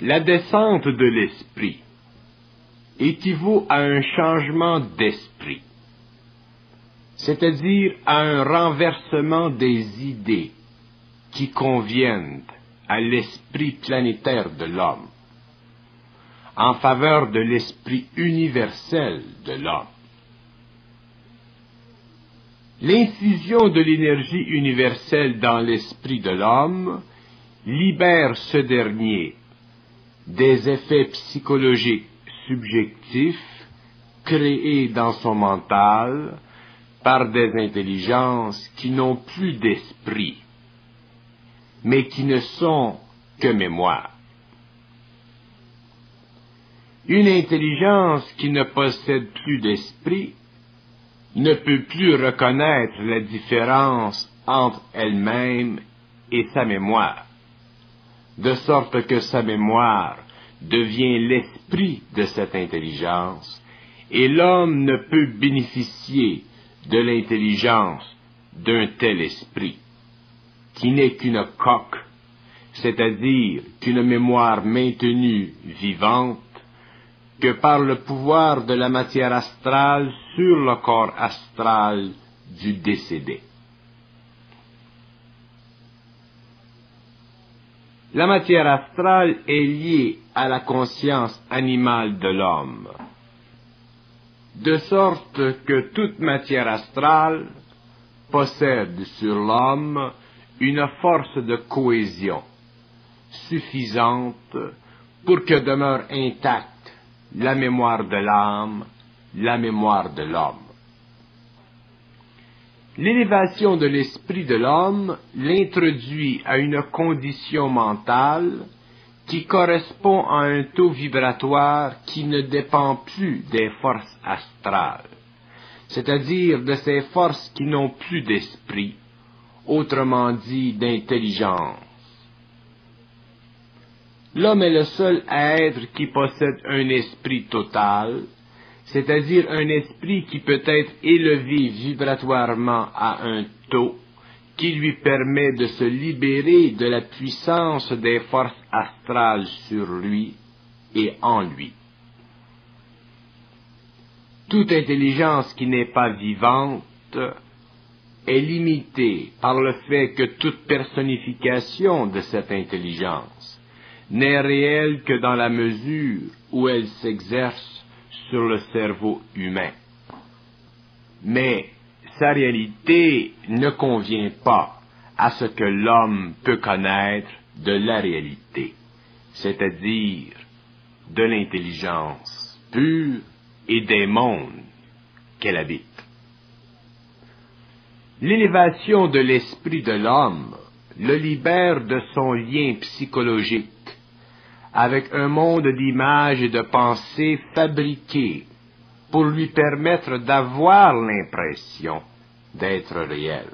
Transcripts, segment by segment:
La descente de l'esprit équivaut à un changement d'esprit, c'est-à-dire à un renversement des idées qui conviennent à l'esprit planétaire de l'homme, en faveur de l'esprit universel de l'homme. L'infusion de l'énergie universelle dans l'esprit de l'homme libère ce dernier des effets psychologiques subjectifs créés dans son mental par des intelligences qui n'ont plus d'esprit, mais qui ne sont que mémoire. Une intelligence qui ne possède plus d'esprit ne peut plus reconnaître la différence entre elle-même et sa mémoire, de sorte que sa mémoire devient l'esprit de cette intelligence, et l'homme ne peut bénéficier de l'intelligence d'un tel esprit, qui n'est qu'une coque, c'est-à-dire qu'une mémoire maintenue vivante que par le pouvoir de la matière astrale sur le corps astral du décédé. La matière astrale est liée à la conscience animale de l'homme, de sorte que toute matière astrale possède sur l'homme une force de cohésion suffisante pour que demeure intacte la mémoire de l'âme, la mémoire de l'homme. L'élévation de l'esprit de l'homme l'introduit à une condition mentale qui correspond à un taux vibratoire qui ne dépend plus des forces astrales, c'est-à-dire de ces forces qui n'ont plus d'esprit, autrement dit d'intelligence. L'homme est le seul être qui possède un esprit total, c'est-à-dire un esprit qui peut être élevé vibratoirement à un taux qui lui permet de se libérer de la puissance des forces astrales sur lui et en lui. Toute intelligence qui n'est pas vivante est limitée par le fait que toute personnification de cette intelligence n'est réelle que dans la mesure où elle s'exerce sur le cerveau humain. Mais sa réalité ne convient pas à ce que l'homme peut connaître de la réalité, c'est-à-dire de l'intelligence pure et des mondes qu'elle habite. L'élévation de l'esprit de l'homme le libère de son lien psychologique avec un monde d'images et de pensées fabriquées pour lui permettre d'avoir l'impression d'être réel,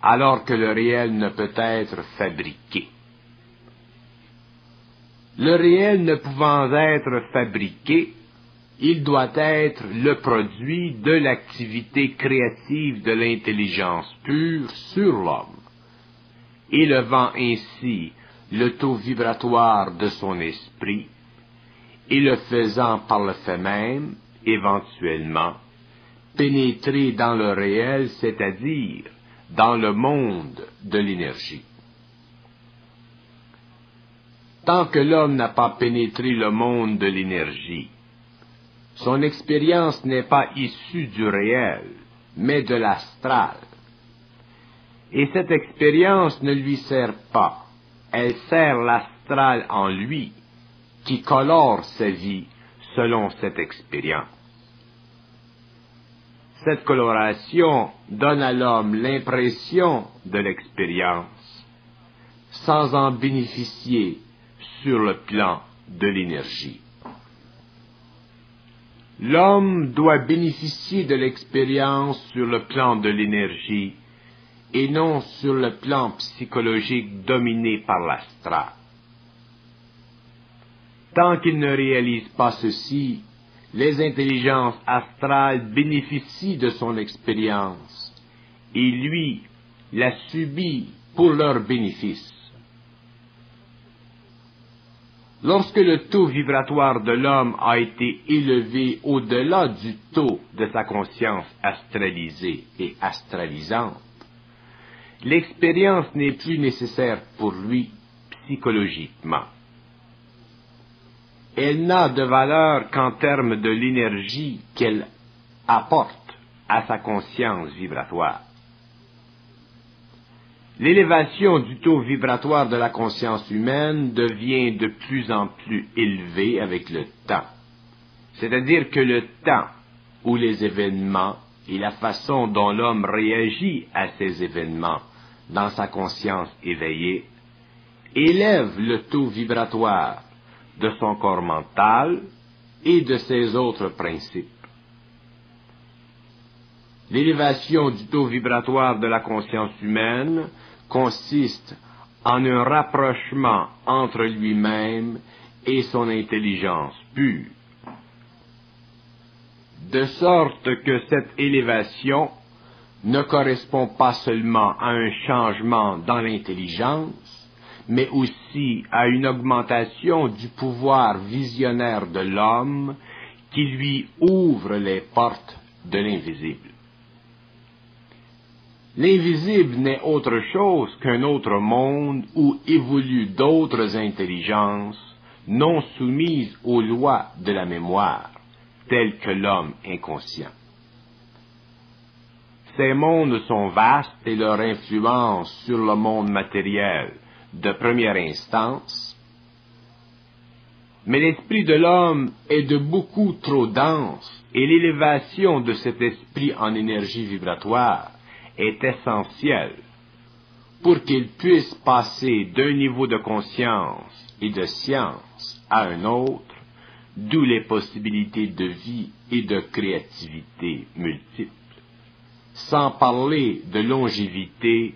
alors que le réel ne peut être fabriqué. Le réel ne pouvant être fabriqué, il doit être le produit de l'activité créative de l'intelligence pure sur l'homme, élevant ainsi le taux vibratoire de son esprit et le faisant par le fait même, éventuellement, pénétrer dans le réel, c'est-à-dire dans le monde de l'énergie. Tant que l'homme n'a pas pénétré le monde de l'énergie, son expérience n'est pas issue du réel, mais de l'astral. Et cette expérience ne lui sert pas elle sert l'astral en lui, qui colore sa vie selon cette expérience. Cette coloration donne à l'homme l'impression de l'expérience, sans en bénéficier sur le plan de l'énergie. L'homme doit bénéficier de l'expérience sur le plan de l'énergie et non sur le plan psychologique dominé par l'astral. Tant qu'il ne réalise pas ceci, les intelligences astrales bénéficient de son expérience, et lui la subit pour leur bénéfice. Lorsque le taux vibratoire de l'homme a été élevé au-delà du taux de sa conscience astralisée et astralisante, l'expérience n'est plus nécessaire pour lui psychologiquement. Elle n'a de valeur qu'en termes de l'énergie qu'elle apporte à sa conscience vibratoire. L'élévation du taux vibratoire de la conscience humaine devient de plus en plus élevée avec le temps. C'est-à-dire que le temps où les événements et la façon dont l'homme réagit à ces événements dans sa conscience éveillée élève le taux vibratoire de son corps mental et de ses autres principes. L'élévation du taux vibratoire de la conscience humaine consiste en un rapprochement entre lui-même et son intelligence pure. De sorte que cette élévation ne correspond pas seulement à un changement dans l'intelligence, mais aussi à une augmentation du pouvoir visionnaire de l'homme qui lui ouvre les portes de l'invisible. L'invisible n'est autre chose qu'un autre monde où évoluent d'autres intelligences non soumises aux lois de la mémoire, telles que l'homme inconscient. Ces mondes sont vastes et leur influence sur le monde matériel de première instance, mais l'esprit de l'homme est de beaucoup trop dense et l'élévation de cet esprit en énergie vibratoire est essentiel pour qu'il puisse passer d'un niveau de conscience et de science à un autre, d'où les possibilités de vie et de créativité multiples, sans parler de longévité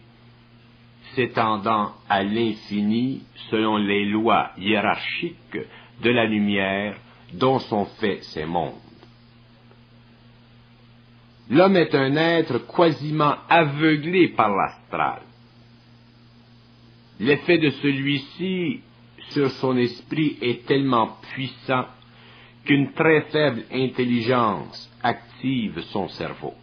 s'étendant à l'infini selon les lois hiérarchiques de la lumière dont sont faits ces mondes. L'homme est un être quasiment aveuglé par l'astral. L'effet de celui-ci sur son esprit est tellement puissant qu'une très faible intelligence active son cerveau.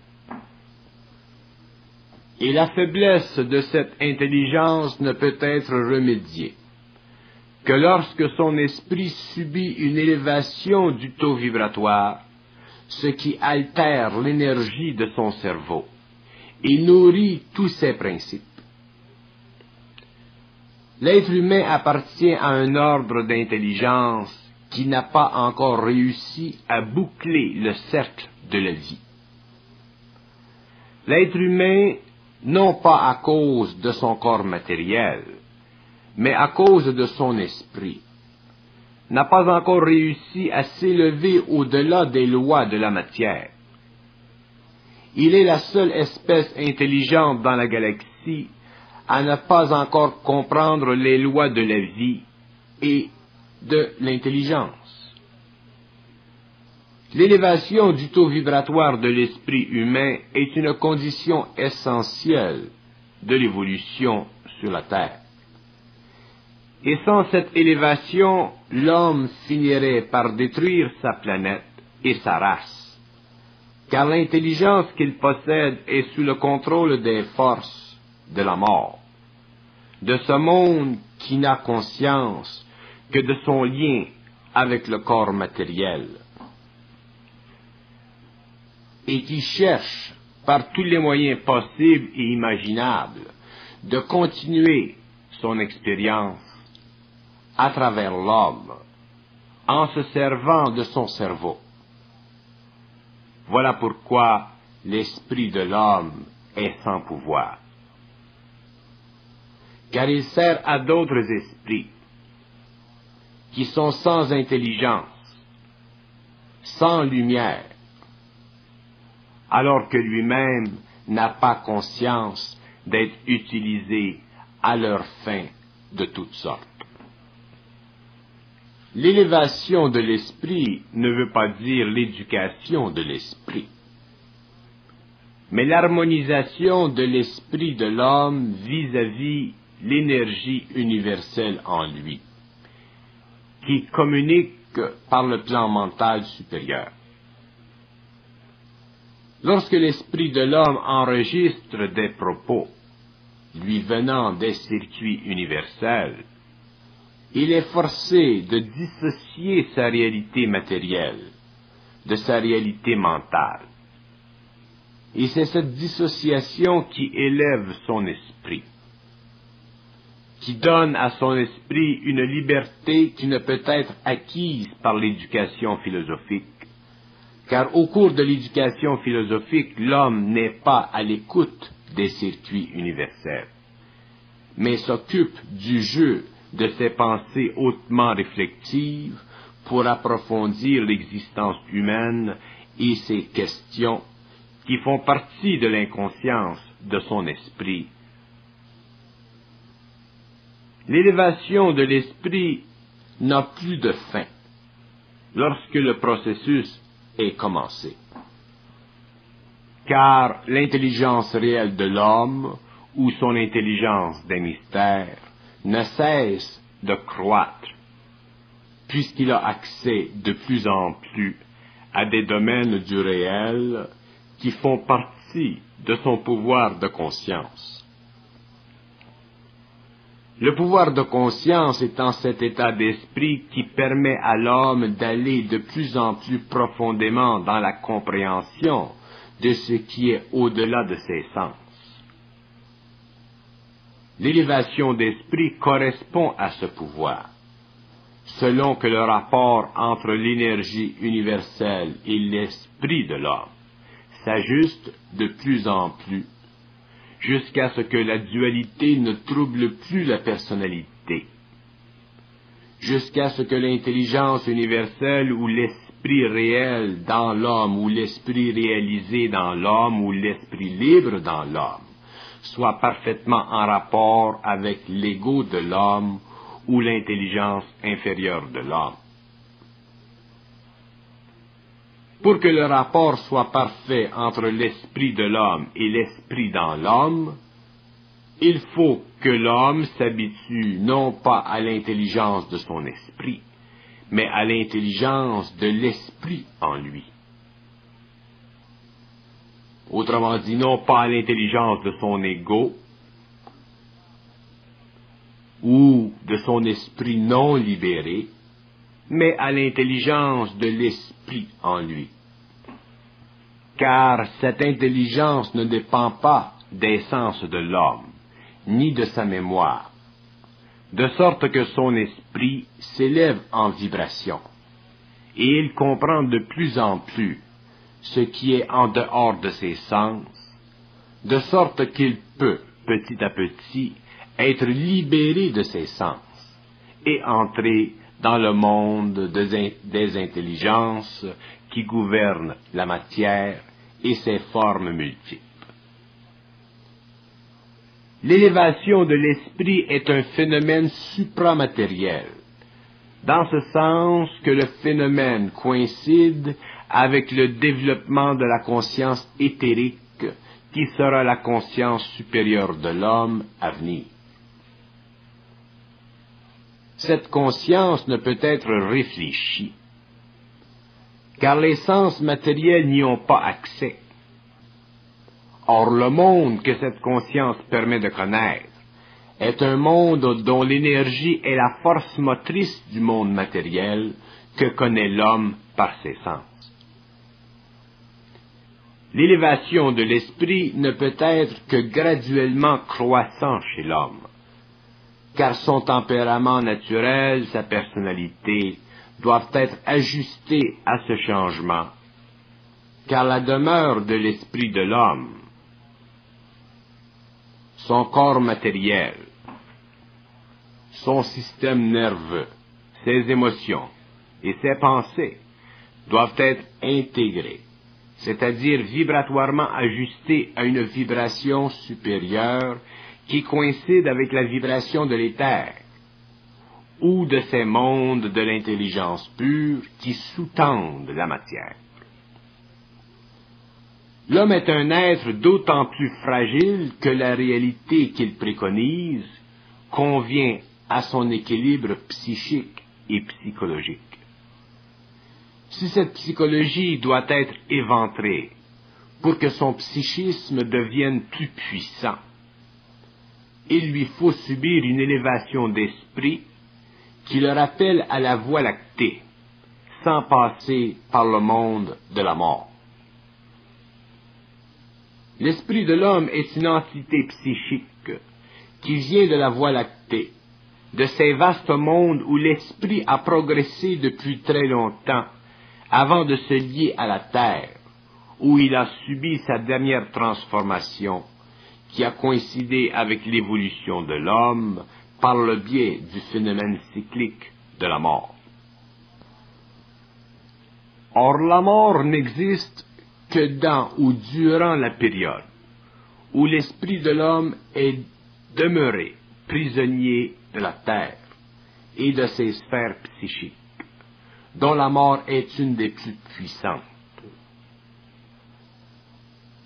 Et la faiblesse de cette intelligence ne peut être remédiée que lorsque son esprit subit une élévation du taux vibratoire ce qui altère l'énergie de son cerveau et nourrit tous ses principes. L'être humain appartient à un ordre d'intelligence qui n'a pas encore réussi à boucler le cercle de la vie. L'être humain, non pas à cause de son corps matériel, mais à cause de son esprit, n'a pas encore réussi à s'élever au-delà des lois de la matière. Il est la seule espèce intelligente dans la galaxie à ne pas encore comprendre les lois de la vie et de l'intelligence. L'élévation du taux vibratoire de l'esprit humain est une condition essentielle de l'évolution sur la Terre. Et sans cette élévation, l'homme finirait par détruire sa planète et sa race, car l'intelligence qu'il possède est sous le contrôle des forces de la mort, de ce monde qui n'a conscience que de son lien avec le corps matériel, et qui cherche par tous les moyens possibles et imaginables de continuer son expérience à travers l'homme en se servant de son cerveau. Voilà pourquoi l'esprit de l'homme est sans pouvoir. Car il sert à d'autres esprits qui sont sans intelligence, sans lumière, alors que lui-même n'a pas conscience d'être utilisé à leur fin de toutes sortes. L'élévation de l'esprit ne veut pas dire l'éducation de l'esprit, mais l'harmonisation de l'esprit de l'homme vis-à-vis l'énergie universelle en lui. qui communique par le plan mental supérieur. Lorsque l'esprit de l'homme enregistre des propos lui venant des circuits universels, il est forcé de dissocier sa réalité matérielle de sa réalité mentale. Et c'est cette dissociation qui élève son esprit, qui donne à son esprit une liberté qui ne peut être acquise par l'éducation philosophique. Car au cours de l'éducation philosophique, l'homme n'est pas à l'écoute des circuits universels, mais s'occupe du jeu de ses pensées hautement réflexives pour approfondir l'existence humaine et ses questions qui font partie de l'inconscience de son esprit. L'élévation de l'esprit n'a plus de fin lorsque le processus est commencé. Car l'intelligence réelle de l'homme ou son intelligence des mystères ne cesse de croître puisqu'il a accès de plus en plus à des domaines du réel qui font partie de son pouvoir de conscience. Le pouvoir de conscience étant cet état d'esprit qui permet à l'homme d'aller de plus en plus profondément dans la compréhension de ce qui est au-delà de ses sens. L'élévation d'esprit correspond à ce pouvoir selon que le rapport entre l'énergie universelle et l'esprit de l'homme s'ajuste de plus en plus, jusqu'à ce que la dualité ne trouble plus la personnalité, jusqu'à ce que l'intelligence universelle ou l'esprit réel dans l'homme ou l'esprit réalisé dans l'homme ou l'esprit libre dans l'homme soit parfaitement en rapport avec l'ego de l'homme ou l'intelligence inférieure de l'homme. Pour que le rapport soit parfait entre l'esprit de l'homme et l'esprit dans l'homme, il faut que l'homme s'habitue non pas à l'intelligence de son esprit, mais à l'intelligence de l'esprit en lui. Autrement dit, non pas à l'intelligence de son ego, ou de son esprit non libéré, mais à l'intelligence de l'esprit en lui. Car cette intelligence ne dépend pas des sens de l'homme, ni de sa mémoire, de sorte que son esprit s'élève en vibration, et il comprend de plus en plus ce qui est en dehors de ses sens, de sorte qu'il peut, petit à petit, être libéré de ses sens et entrer dans le monde des, intelligences qui gouvernent la matière et ses formes multiples. L'élévation de l'esprit est un phénomène supramatériel, dans ce sens que le phénomène coïncide avec le développement de la conscience éthérique qui sera la conscience supérieure de l'homme à venir cette conscience ne peut être réfléchie, car les sens matériels n'y ont pas accès. Or le monde que cette conscience permet de connaître est un monde dont l'énergie est la force motrice du monde matériel que connaît l'homme par ses sens. L'élévation de l'esprit ne peut être que graduellement croissant chez l'homme car son tempérament naturel, sa personnalité, doivent être ajustés à ce changement, car la demeure de l'esprit de l'homme, son corps matériel, son système nerveux, ses émotions et ses pensées doivent être intégrés, c'est-à-dire vibratoirement ajustés à une vibration supérieure qui coïncide avec la vibration de l'éther, ou de ces mondes de l'intelligence pure qui sous-tendent la matière. L'homme est un être d'autant plus fragile que la réalité qu'il préconise convient à son équilibre psychique et psychologique. Si cette psychologie doit être éventrée pour que son psychisme devienne plus puissant, il lui faut subir une élévation d'esprit qui le rappelle à la voie lactée, sans passer par le monde de la mort. L'esprit de l'homme est une entité psychique qui vient de la voie lactée, de ces vastes mondes où l'esprit a progressé depuis très longtemps avant de se lier à la terre, où il a subi sa dernière transformation qui a coïncidé avec l'évolution de l'homme par le biais du phénomène cyclique de la mort. Or la mort n'existe que dans ou durant la période où l'esprit de l'homme est demeuré prisonnier de la terre et de ses sphères psychiques, dont la mort est une des plus puissantes.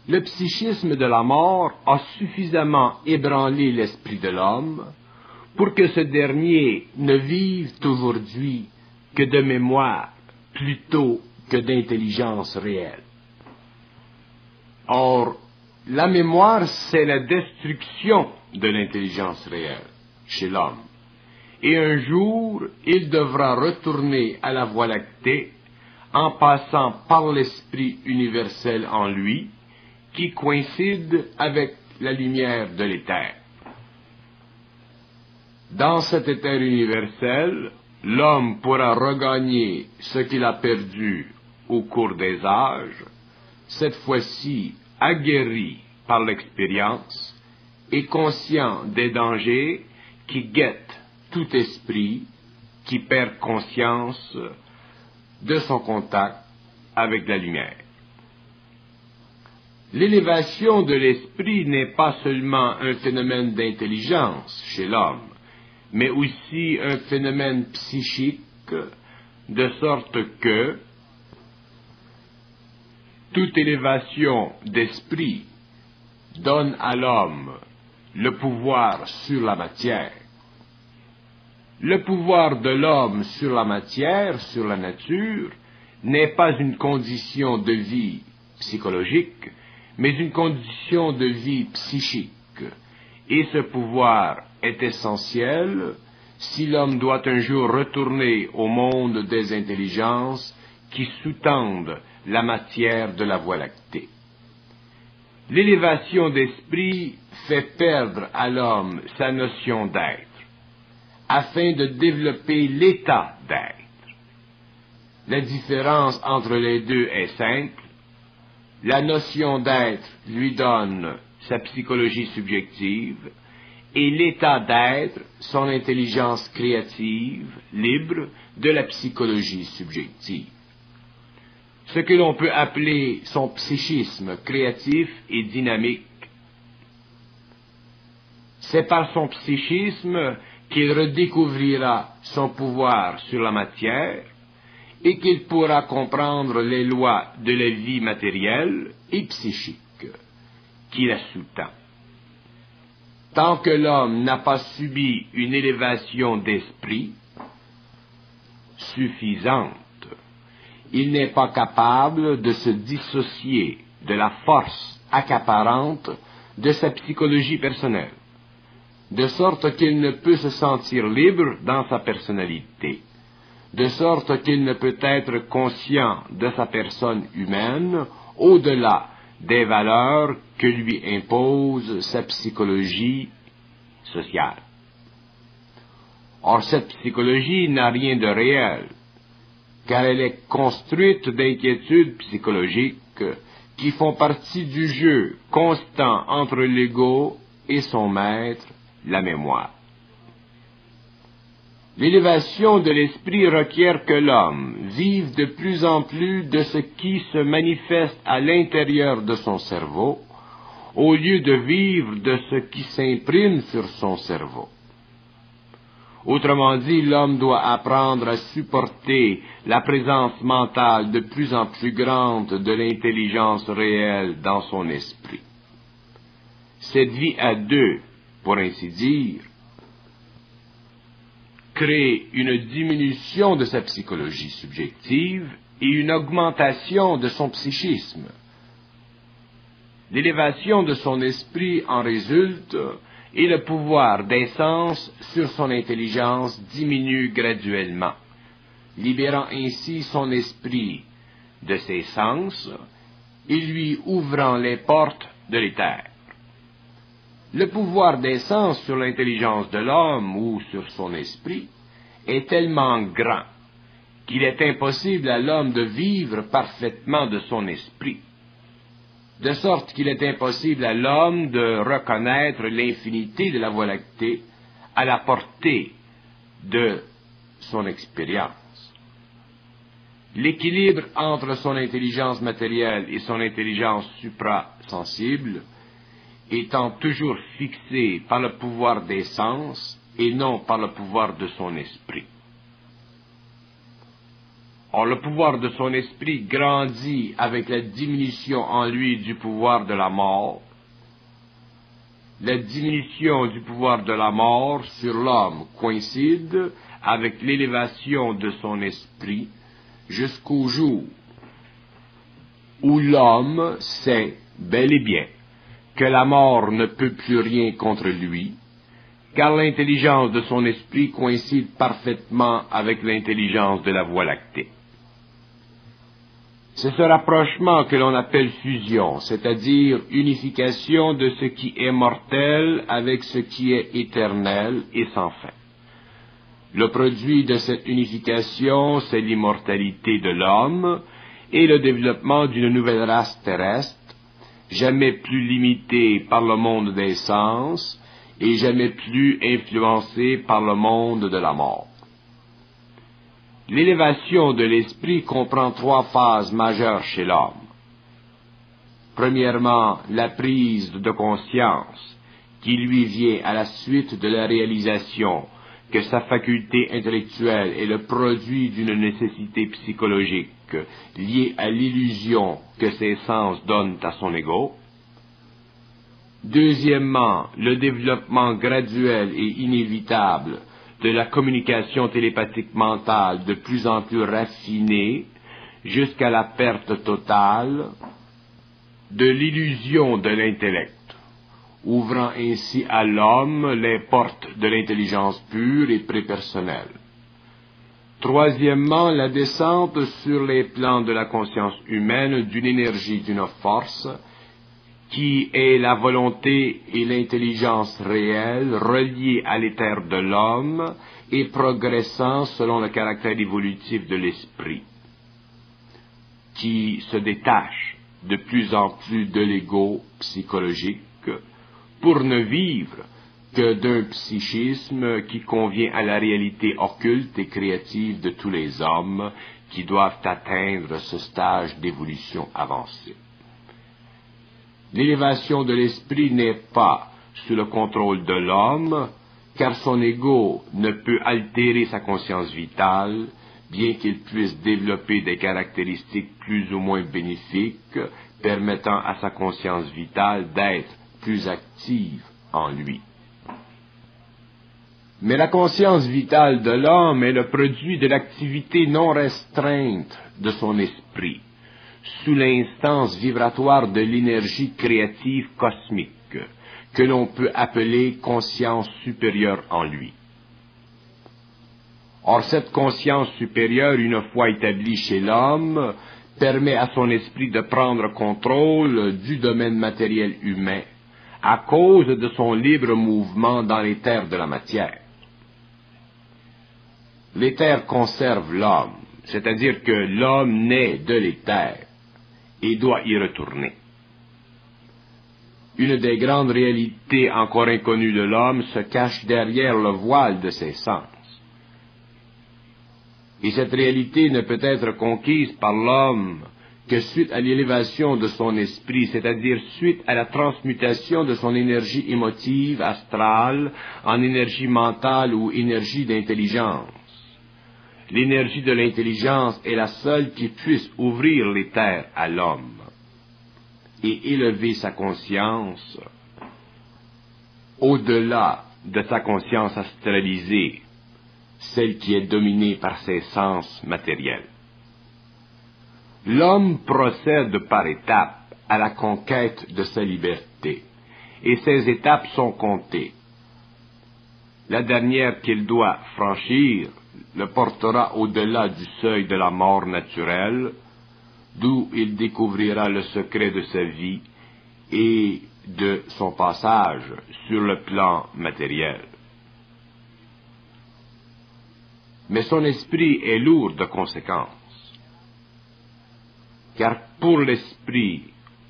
Le psychisme de la mort a suffisamment ébranlé l'esprit de l'homme pour que ce dernier ne vive aujourd'hui que de mémoire plutôt que d'intelligence réelle. Or, la mémoire, c'est la destruction de l'intelligence réelle chez l'homme. Et un jour, il devra retourner à la voie lactée en passant par l'esprit universel en lui, qui coïncide avec la lumière de l'éther. Dans cet éther universel, l'homme pourra regagner ce qu'il a perdu au cours des âges, cette fois-ci aguerri par l'expérience et conscient des dangers qui guettent tout esprit qui perd conscience de son contact avec la lumière. L'élévation de l'esprit n'est pas seulement un phénomène d'intelligence chez l'homme, mais aussi un phénomène psychique, de sorte que toute élévation d'esprit donne à l'homme le pouvoir sur la matière. Le pouvoir de l'homme sur la matière, sur la nature, n'est pas une condition de vie psychologique, mais une condition de vie psychique. Et ce pouvoir est essentiel si l'homme doit un jour retourner au monde des intelligences qui sous-tendent la matière de la Voie lactée. L'élévation d'esprit fait perdre à l'homme sa notion d'être, afin de développer l'état d'être. La différence entre les deux est simple. La notion d'être lui donne sa psychologie subjective et l'état d'être son intelligence créative, libre de la psychologie subjective ce que l'on peut appeler son psychisme créatif et dynamique. C'est par son psychisme qu'il redécouvrira son pouvoir sur la matière et qu'il pourra comprendre les lois de la vie matérielle et psychique qui la sous-tend. Tant que l'homme n'a pas subi une élévation d'esprit suffisante, il n'est pas capable de se dissocier de la force accaparante de sa psychologie personnelle, de sorte qu'il ne peut se sentir libre dans sa personnalité, de sorte qu'il ne peut être conscient de sa personne humaine au-delà des valeurs que lui impose sa psychologie sociale. Or, cette psychologie n'a rien de réel, car elle est construite d'inquiétudes psychologiques qui font partie du jeu constant entre l'ego et son maître, la mémoire. L'élévation de l'esprit requiert que l'homme vive de plus en plus de ce qui se manifeste à l'intérieur de son cerveau, au lieu de vivre de ce qui s'imprime sur son cerveau. Autrement dit, l'homme doit apprendre à supporter la présence mentale de plus en plus grande de l'intelligence réelle dans son esprit. Cette vie à deux, pour ainsi dire, crée une diminution de sa psychologie subjective et une augmentation de son psychisme. L'élévation de son esprit en résulte et le pouvoir des sens sur son intelligence diminue graduellement, libérant ainsi son esprit de ses sens et lui ouvrant les portes de l'éther. Le pouvoir des sens sur l'intelligence de l'homme ou sur son esprit est tellement grand qu'il est impossible à l'homme de vivre parfaitement de son esprit, de sorte qu'il est impossible à l'homme de reconnaître l'infinité de la Voie lactée à la portée de son expérience. L'équilibre entre son intelligence matérielle et son intelligence suprasensible étant toujours fixé par le pouvoir des sens et non par le pouvoir de son esprit. Or, le pouvoir de son esprit grandit avec la diminution en lui du pouvoir de la mort. La diminution du pouvoir de la mort sur l'homme coïncide avec l'élévation de son esprit jusqu'au jour où l'homme sait bel et bien que la mort ne peut plus rien contre lui, car l'intelligence de son esprit coïncide parfaitement avec l'intelligence de la Voie lactée. C'est ce rapprochement que l'on appelle fusion, c'est-à-dire unification de ce qui est mortel avec ce qui est éternel et sans fin. Le produit de cette unification, c'est l'immortalité de l'homme et le développement d'une nouvelle race terrestre, jamais plus limitée par le monde des sens et jamais plus influencée par le monde de la mort. L'élévation de l'esprit comprend trois phases majeures chez l'homme. Premièrement, la prise de conscience qui lui vient à la suite de la réalisation que sa faculté intellectuelle est le produit d'une nécessité psychologique liée à l'illusion que ses sens donnent à son ego. Deuxièmement, le développement graduel et inévitable de la communication télépathique mentale de plus en plus raffinée jusqu'à la perte totale de l'illusion de l'intellect ouvrant ainsi à l'homme les portes de l'intelligence pure et prépersonnelle. Troisièmement, la descente sur les plans de la conscience humaine d'une énergie, d'une force, qui est la volonté et l'intelligence réelle reliées à l'éther de l'homme et progressant selon le caractère évolutif de l'esprit, qui se détache de plus en plus de l'ego psychologique pour ne vivre que d'un psychisme qui convient à la réalité occulte et créative de tous les hommes qui doivent atteindre ce stage d'évolution avancée. L'élévation de l'esprit n'est pas sous le contrôle de l'homme, car son ego ne peut altérer sa conscience vitale, bien qu'il puisse développer des caractéristiques plus ou moins bénéfiques, permettant à sa conscience vitale d'être plus active en lui. Mais la conscience vitale de l'homme est le produit de l'activité non restreinte de son esprit, sous l'instance vibratoire de l'énergie créative cosmique, que l'on peut appeler conscience supérieure en lui. Or, cette conscience supérieure, une fois établie chez l'homme, permet à son esprit de prendre contrôle du domaine matériel humain à cause de son libre mouvement dans les terres de la matière. L'éther conserve l'homme, c'est-à-dire que l'homme naît de l'éther et doit y retourner. Une des grandes réalités encore inconnues de l'homme se cache derrière le voile de ses sens. Et cette réalité ne peut être conquise par l'homme que suite à l'élévation de son esprit, c'est-à-dire suite à la transmutation de son énergie émotive astrale en énergie mentale ou énergie d'intelligence. L'énergie de l'intelligence est la seule qui puisse ouvrir les terres à l'homme et élever sa conscience au-delà de sa conscience astralisée, celle qui est dominée par ses sens matériels. L'homme procède par étapes à la conquête de sa liberté, et ces étapes sont comptées. La dernière qu'il doit franchir le portera au-delà du seuil de la mort naturelle, d'où il découvrira le secret de sa vie et de son passage sur le plan matériel. Mais son esprit est lourd de conséquences, car pour l'esprit,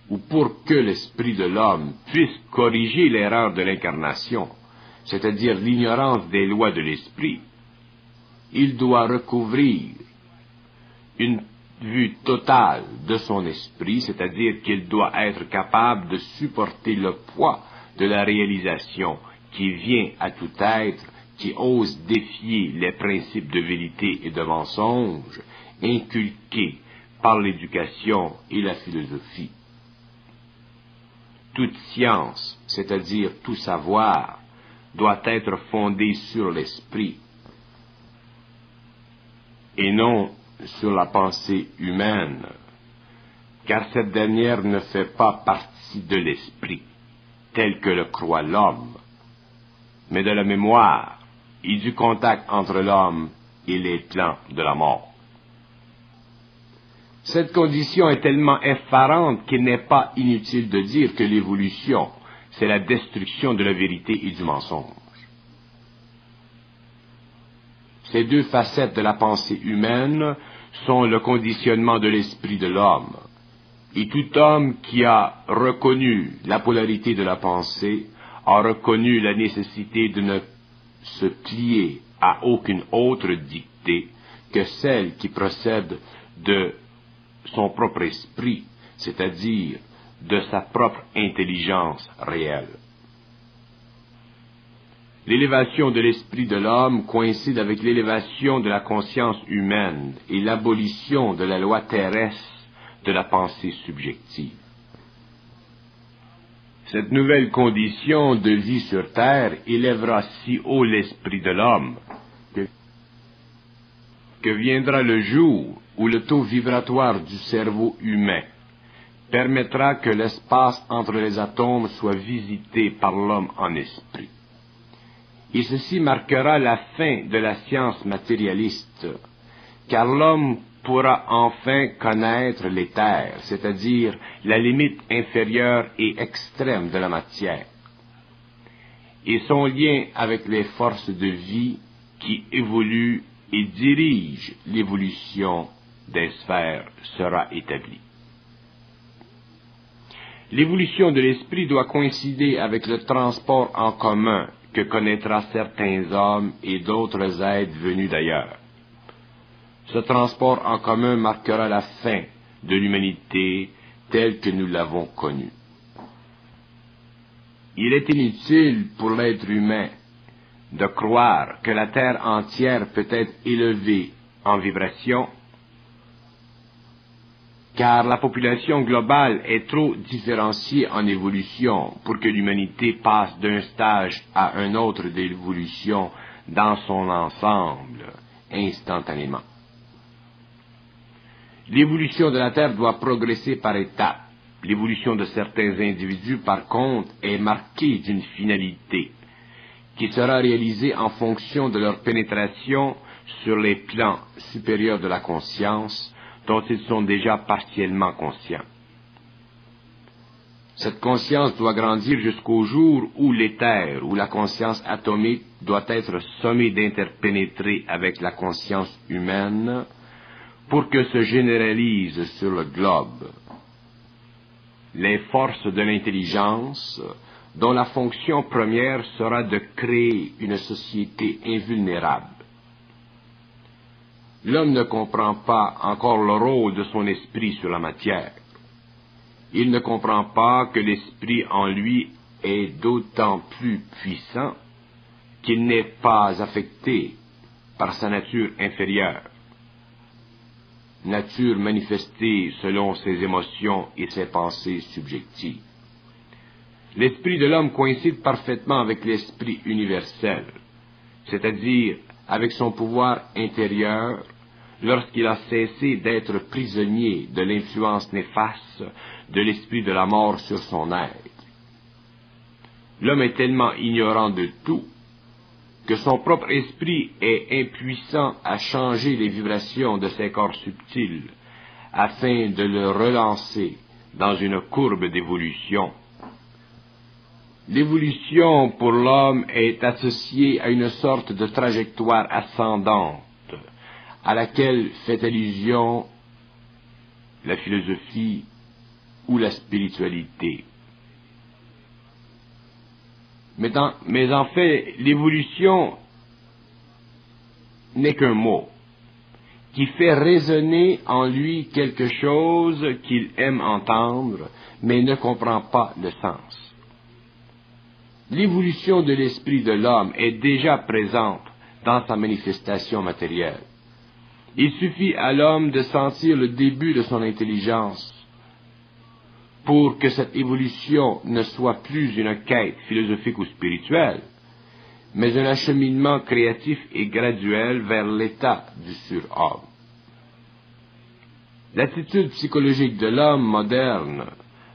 ou pour que l'esprit de l'homme puisse corriger l'erreur de l'incarnation, c'est-à-dire l'ignorance des lois de l'esprit, il doit recouvrir une vue totale de son esprit, c'est-à-dire qu'il doit être capable de supporter le poids de la réalisation qui vient à tout être qui ose défier les principes de vérité et de mensonge inculqués par l'éducation et la philosophie. Toute science, c'est-à-dire tout savoir, doit être fondée sur l'esprit et non sur la pensée humaine, car cette dernière ne fait pas partie de l'esprit, tel que le croit l'homme, mais de la mémoire et du contact entre l'homme et les plans de la mort. Cette condition est tellement effarante qu'il n'est pas inutile de dire que l'évolution, c'est la destruction de la vérité et du mensonge. Ces deux facettes de la pensée humaine sont le conditionnement de l'esprit de l'homme. Et tout homme qui a reconnu la polarité de la pensée a reconnu la nécessité de ne se plier à aucune autre dictée que celle qui procède de son propre esprit, c'est-à-dire de sa propre intelligence réelle. L'élévation de l'esprit de l'homme coïncide avec l'élévation de la conscience humaine et l'abolition de la loi terrestre de la pensée subjective. Cette nouvelle condition de vie sur Terre élèvera si haut l'esprit de l'homme que, viendra le jour où le taux vibratoire du cerveau humain permettra que l'espace entre les atomes soit visité par l'homme en esprit. Et ceci marquera la fin de la science matérialiste, car l'homme pourra enfin connaître l'éther, c'est-à-dire la limite inférieure et extrême de la matière, et son lien avec les forces de vie qui évoluent et dirigent l'évolution des sphères sera établi. L'évolution de l'esprit doit coïncider avec le transport en commun que connaîtra certains hommes et d'autres êtres venus d'ailleurs. Ce transport en commun marquera la fin de l'humanité telle que nous l'avons connue. Il est inutile pour l'être humain de croire que la Terre entière peut être élevée en vibration car la population globale est trop différenciée en évolution pour que l'humanité passe d'un stage à un autre d'évolution dans son ensemble instantanément. L'évolution de la Terre doit progresser par étapes. L'évolution de certains individus, par contre, est marquée d'une finalité qui sera réalisée en fonction de leur pénétration sur les plans supérieurs de la conscience dont ils sont déjà partiellement conscients. Cette conscience doit grandir jusqu'au jour où l'éther, ou la conscience atomique, doit être sommée d'interpénétrer avec la conscience humaine pour que se généralise sur le globe les forces de l'intelligence dont la fonction première sera de créer une société invulnérable l'homme ne comprend pas encore le rôle de son esprit sur la matière. Il ne comprend pas que l'esprit en lui est d'autant plus puissant qu'il n'est pas affecté par sa nature inférieure, nature manifestée selon ses émotions et ses pensées subjectives. L'esprit de l'homme coïncide parfaitement avec l'esprit universel, c'est-à-dire avec son pouvoir intérieur lorsqu'il a cessé d'être prisonnier de l'influence néfaste de l'esprit de la mort sur son être. L'homme est tellement ignorant de tout que son propre esprit est impuissant à changer les vibrations de ses corps subtils afin de le relancer dans une courbe d'évolution. L'évolution pour l'homme est associée à une sorte de trajectoire ascendante à laquelle fait allusion la philosophie ou la spiritualité. Mais, en fait, l'évolution n'est qu'un mot qui fait résonner en lui quelque chose qu'il aime entendre, mais ne comprend pas le sens. L'évolution de l'esprit de l'homme est déjà présente dans sa manifestation matérielle. Il suffit à l'homme de sentir le début de son intelligence pour que cette évolution ne soit plus une quête philosophique ou spirituelle, mais un acheminement créatif et graduel vers l'état du surhomme. L'attitude psychologique de l'homme moderne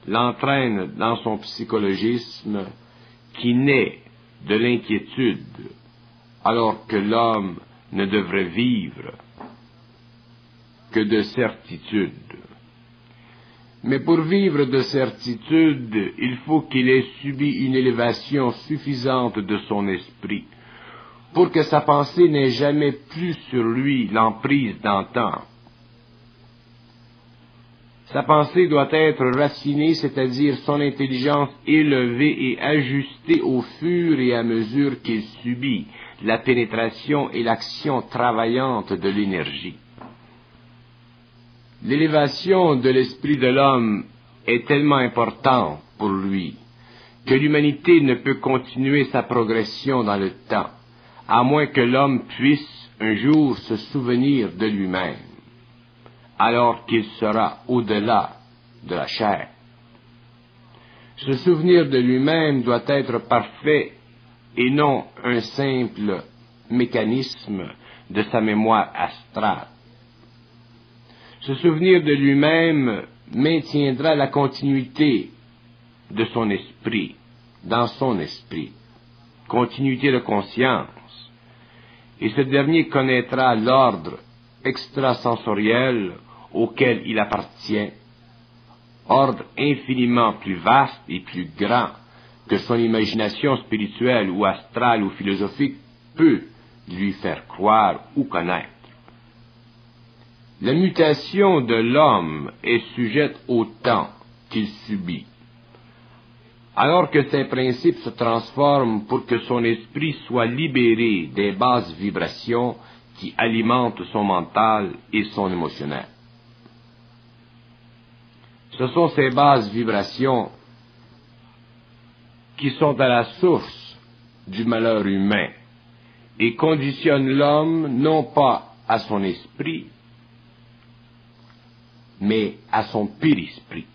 l'entraîne dans son psychologisme qui naît de l'inquiétude, alors que l'homme ne devrait vivre que de certitude. Mais pour vivre de certitude, il faut qu'il ait subi une élévation suffisante de son esprit, pour que sa pensée n'ait jamais plus sur lui l'emprise d'antan. Sa pensée doit être racinée, c'est-à-dire son intelligence élevée et ajustée au fur et à mesure qu'il subit la pénétration et l'action travaillante de l'énergie. L'élévation de l'esprit de l'homme est tellement importante pour lui que l'humanité ne peut continuer sa progression dans le temps, à moins que l'homme puisse un jour se souvenir de lui-même, alors qu'il sera au-delà de la chair. Ce souvenir de lui-même doit être parfait et non un simple mécanisme de sa mémoire astrale. Ce souvenir de lui-même maintiendra la continuité de son esprit, dans son esprit, continuité de conscience, et ce dernier connaîtra l'ordre extrasensoriel auquel il appartient, ordre infiniment plus vaste et plus grand que son imagination spirituelle ou astrale ou philosophique peut lui faire croire ou connaître. La mutation de l'homme est sujette au temps qu'il subit. Alors que ses principes se transforment pour que son esprit soit libéré des basses vibrations qui alimentent son mental et son émotionnel. Ce sont ces basses vibrations qui sont à la source du malheur humain et conditionnent l'homme non pas à son esprit, mais à son esprit.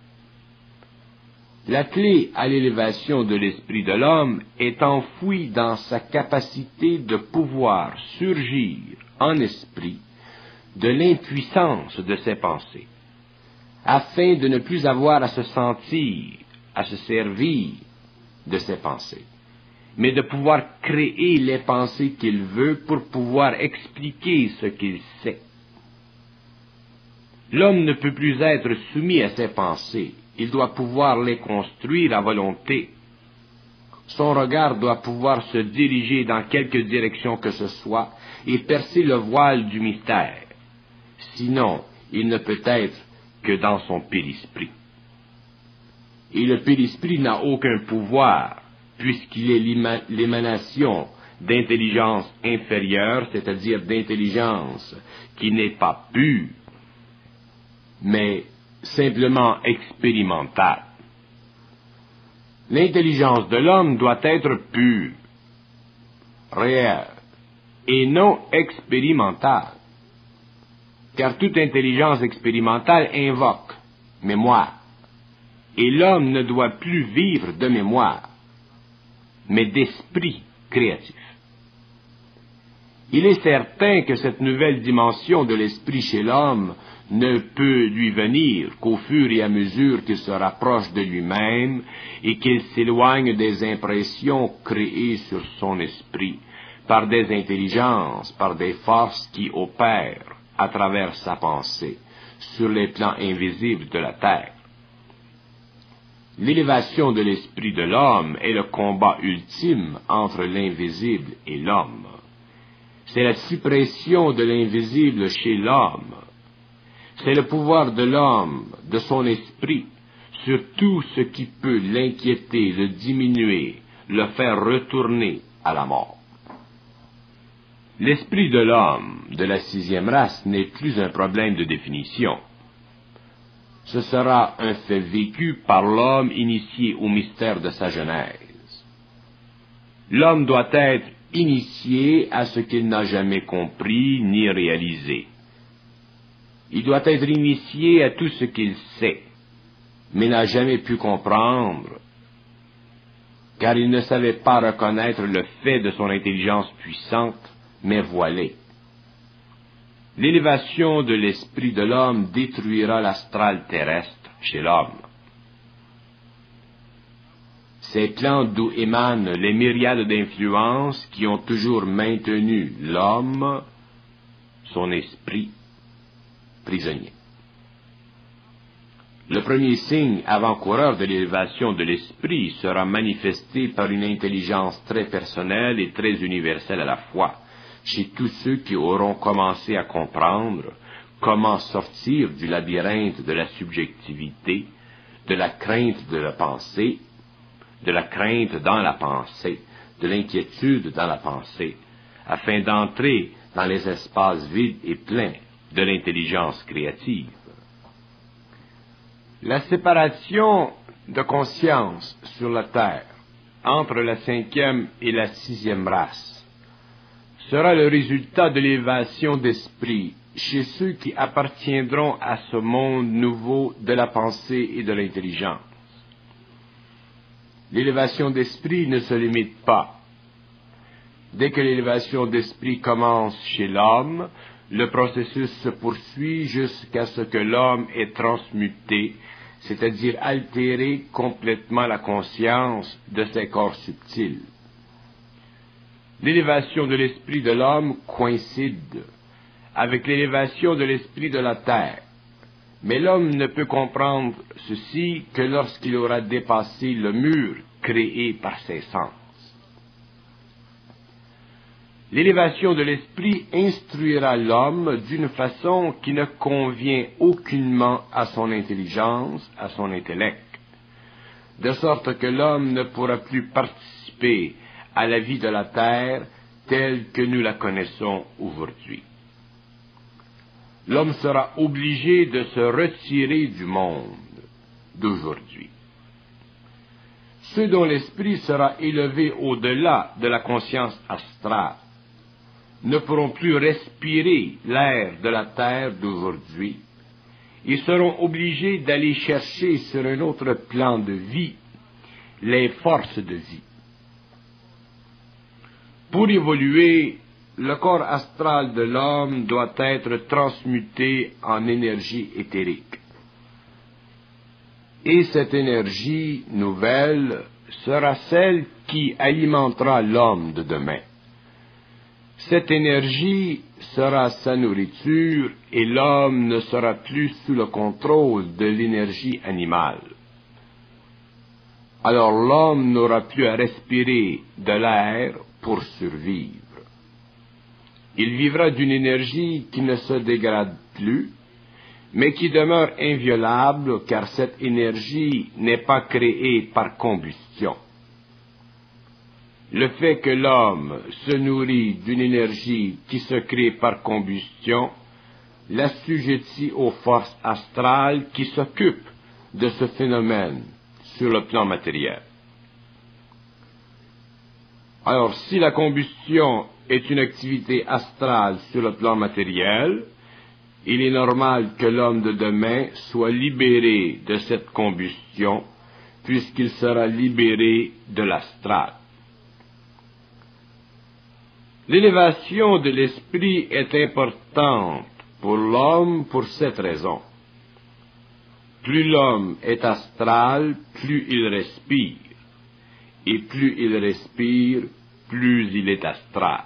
La clé à l'élévation de l'esprit de l'homme est enfouie dans sa capacité de pouvoir surgir en esprit de l'impuissance de ses pensées, afin de ne plus avoir à se sentir, à se servir de ses pensées, mais de pouvoir créer les pensées qu'il veut pour pouvoir expliquer ce qu'il sait L'homme ne peut plus être soumis à ses pensées, il doit pouvoir les construire à volonté. Son regard doit pouvoir se diriger dans quelque direction que ce soit et percer le voile du mystère. Sinon, il ne peut être que dans son périsprit. Et le périsprit n'a aucun pouvoir, puisqu'il est l'émanation d'intelligence inférieure, c'est-à-dire d'intelligence qui n'est pas pure, mais simplement expérimentale. L'intelligence de l'homme doit être pure, réelle, et non expérimentale, car toute intelligence expérimentale invoque mémoire, et l'homme ne doit plus vivre de mémoire, mais d'esprit créatif. Il est certain que cette nouvelle dimension de l'esprit chez l'homme ne peut lui venir qu'au fur et à mesure qu'il se rapproche de lui-même et qu'il s'éloigne des impressions créées sur son esprit par des intelligences, par des forces qui opèrent à travers sa pensée sur les plans invisibles de la terre. L'élévation de l'esprit de l'homme est le combat ultime entre l'invisible et l'homme. C'est la suppression de l'invisible chez l'homme. C'est le pouvoir de l'homme, de son esprit, sur tout ce qui peut l'inquiéter, le diminuer, le faire retourner à la mort. L'esprit de l'homme de la sixième race n'est plus un problème de définition. Ce sera un fait vécu par l'homme initié au mystère de sa genèse. L'homme doit être initié à ce qu'il n'a jamais compris ni réalisé. Il doit être initié à tout ce qu'il sait, mais n'a jamais pu comprendre, car il ne savait pas reconnaître le fait de son intelligence puissante, mais voilée. L'élévation de l'esprit de l'homme détruira l'astral terrestre chez l'homme. Ces plans d'où émanent les myriades d'influences qui ont toujours maintenu l'homme, son esprit, Le premier signe avant-coureur de l'élévation de l'esprit sera manifesté par une intelligence très personnelle et très universelle à la fois chez tous ceux qui auront commencé à comprendre comment sortir du labyrinthe de la subjectivité, de la crainte de la pensée, de la crainte dans la pensée, de l'inquiétude dans la pensée, afin d'entrer dans les espaces vides et pleins de l'intelligence créative. La séparation de conscience sur la Terre entre la cinquième et la sixième race sera le résultat de l'élévation d'esprit chez ceux qui appartiendront à ce monde nouveau de la pensée et de l'intelligence. L'élévation d'esprit ne se limite pas. Dès que l'élévation d'esprit commence chez l'homme, le processus se poursuit jusqu'à ce que l'homme ait transmuté, c'est-à-dire altéré complètement la conscience de ses corps subtils l'élévation de l'esprit de l'homme coïncide avec l'élévation de l'esprit de la terre. Mais l'homme ne peut comprendre ceci que lorsqu'il aura dépassé le mur créé par ses sens. L'élévation de l'esprit instruira l'homme d'une façon qui ne convient aucunement à son intelligence, à son intellect, de sorte que l'homme ne pourra plus participer à la vie de la terre telle que nous la connaissons aujourd'hui. L'homme sera obligé de se retirer du monde d'aujourd'hui. Ceux dont l'esprit sera élevé au-delà de la conscience astrale ne pourront plus respirer l'air de la terre d'aujourd'hui. Ils seront obligés d'aller chercher sur un autre plan de vie les forces de vie. Pour évoluer, le corps astral de l'homme doit être transmuté en énergie éthérique. Et cette énergie nouvelle sera celle qui alimentera l'homme de demain. Cette énergie sera sa nourriture et l'homme ne sera plus sous le contrôle de l'énergie animale. Alors l'homme n'aura plus à respirer de l'air pour survivre. Il vivra d'une énergie qui ne se dégrade plus, mais qui demeure inviolable car cette énergie n'est pas créée par combustion. Le fait que l'homme se nourrit d'une énergie qui se crée par combustion l'assujettit aux forces astrales qui s'occupent de ce phénomène sur le plan matériel. Alors, si la combustion est une activité astrale sur le plan matériel, il est normal que l'homme de demain soit libéré de cette combustion, puisqu'il sera libéré de l'astral. L'élévation de l'esprit est importante pour l'homme pour cette raison. Plus l'homme est astral, plus il respire, et plus il respire, plus il est astral.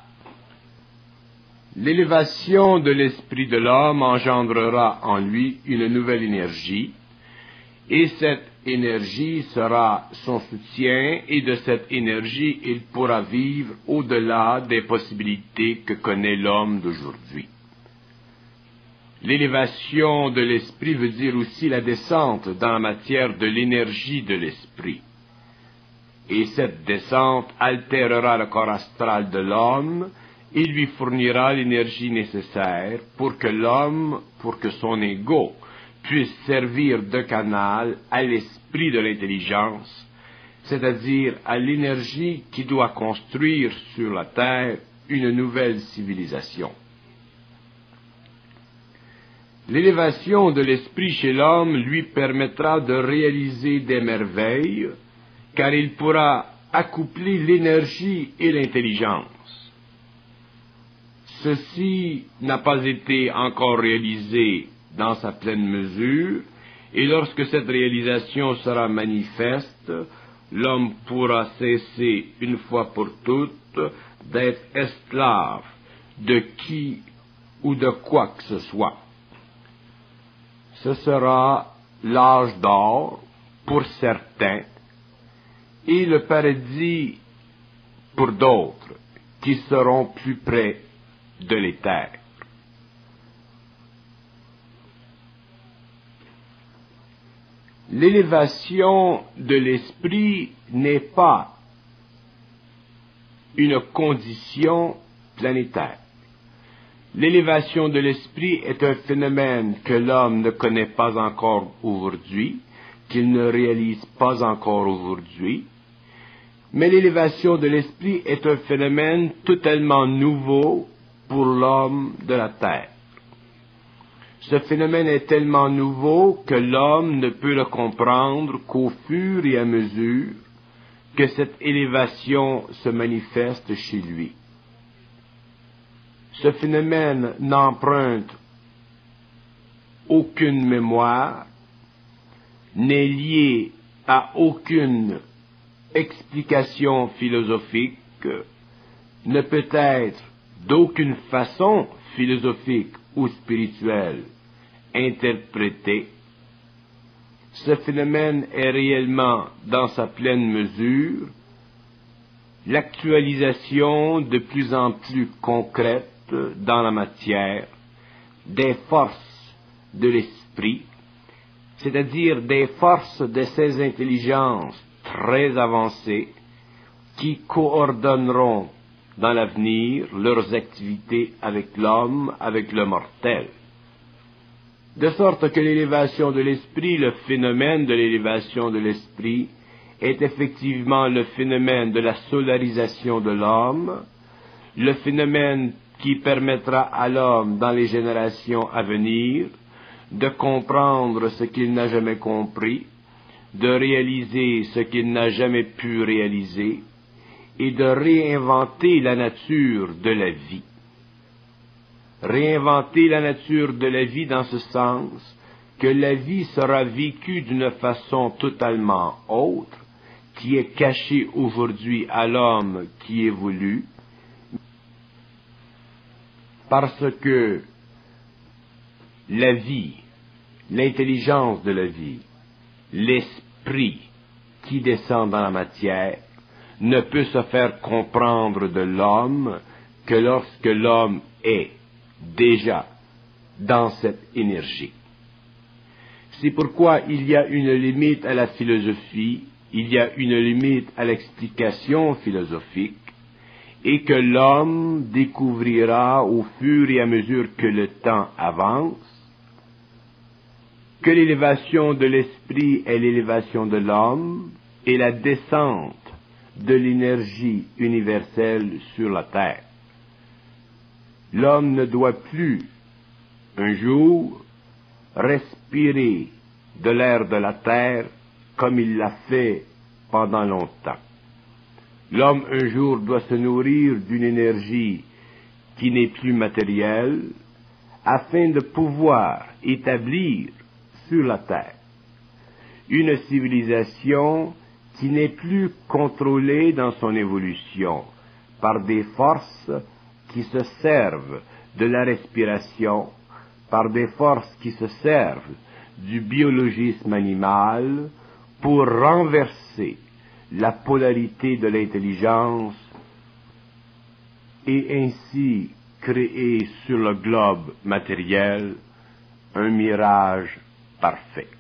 L'élévation de l'esprit de l'homme engendrera en lui une nouvelle énergie, et cette énergie sera son soutien, et de cette énergie il pourra vivre au-delà des possibilités que connaît l'homme d'aujourd'hui. L'élévation de l'esprit veut dire aussi la descente dans la matière de l'énergie de l'esprit. Et cette descente altérera le corps astral de l'homme et lui fournira l'énergie nécessaire pour que l'homme, pour que son ego puisse servir de canal à l'esprit de l'intelligence, c'est-à-dire à, l'énergie qui doit construire sur la terre une nouvelle civilisation. L'élévation de l'esprit chez l'homme lui permettra de réaliser des merveilles, car il pourra accoupler l'énergie et l'intelligence. Ceci n'a pas été encore réalisé dans sa pleine mesure, et lorsque cette réalisation sera manifeste, l'homme pourra cesser une fois pour toutes d'être esclave de qui ou de quoi que ce soit ce sera l'âge d'or pour certains et le paradis pour d'autres qui seront plus près de l'éther. L'élévation de l'esprit n'est pas une condition planétaire. L'élévation de l'esprit est un phénomène que l'homme ne connaît pas encore aujourd'hui, qu'il ne réalise pas encore aujourd'hui, mais l'élévation de l'esprit est un phénomène totalement nouveau pour l'homme de la terre. Ce phénomène est tellement nouveau que l'homme ne peut le comprendre qu'au fur et à mesure que cette élévation se manifeste chez lui. Ce phénomène n'emprunte aucune mémoire, n'est lié à aucune explication philosophique, ne peut être d'aucune façon philosophique ou spirituelle interprété. Ce phénomène est réellement, dans sa pleine mesure, l'actualisation de plus en plus concrète dans la matière des forces de l'esprit, c'est-à-dire des forces de ces intelligences très avancées qui coordonneront dans l'avenir leurs activités avec l'homme, avec le mortel. De sorte que l'élévation de l'esprit, le phénomène de l'élévation de l'esprit, est effectivement le phénomène de la solarisation de l'homme, le phénomène qui permettra à l'homme dans les générations à venir de comprendre ce qu'il n'a jamais compris, de réaliser ce qu'il n'a jamais pu réaliser, et de réinventer la nature de la vie. Réinventer la nature de la vie dans ce sens que la vie sera vécue d'une façon totalement autre, qui est cachée aujourd'hui à l'homme qui évolue, parce que la vie, l'intelligence de la vie, l'esprit qui descend dans la matière, ne peut se faire comprendre de l'homme que lorsque l'homme est déjà dans cette énergie. C'est pourquoi il y a une limite à la philosophie, il y a une limite à l'explication philosophique, et que l'homme découvrira au fur et à mesure que le temps avance, que l'élévation de l'esprit est l'élévation de l'homme et la descente de l'énergie universelle sur la terre. L'homme ne doit plus, un jour, respirer de l'air de la terre comme il l'a fait pendant longtemps. L'homme un jour doit se nourrir d'une énergie qui n'est plus matériel, afin de pouvoir établir sur la Terre une civilisation qui n'est plus contrôlée dans son évolution par des forces qui se servent de la respiration, par des forces qui se servent du biologisme animal pour renverser la polarité de l'intelligence et ainsi créer sur le globe matériel un mirage parfait.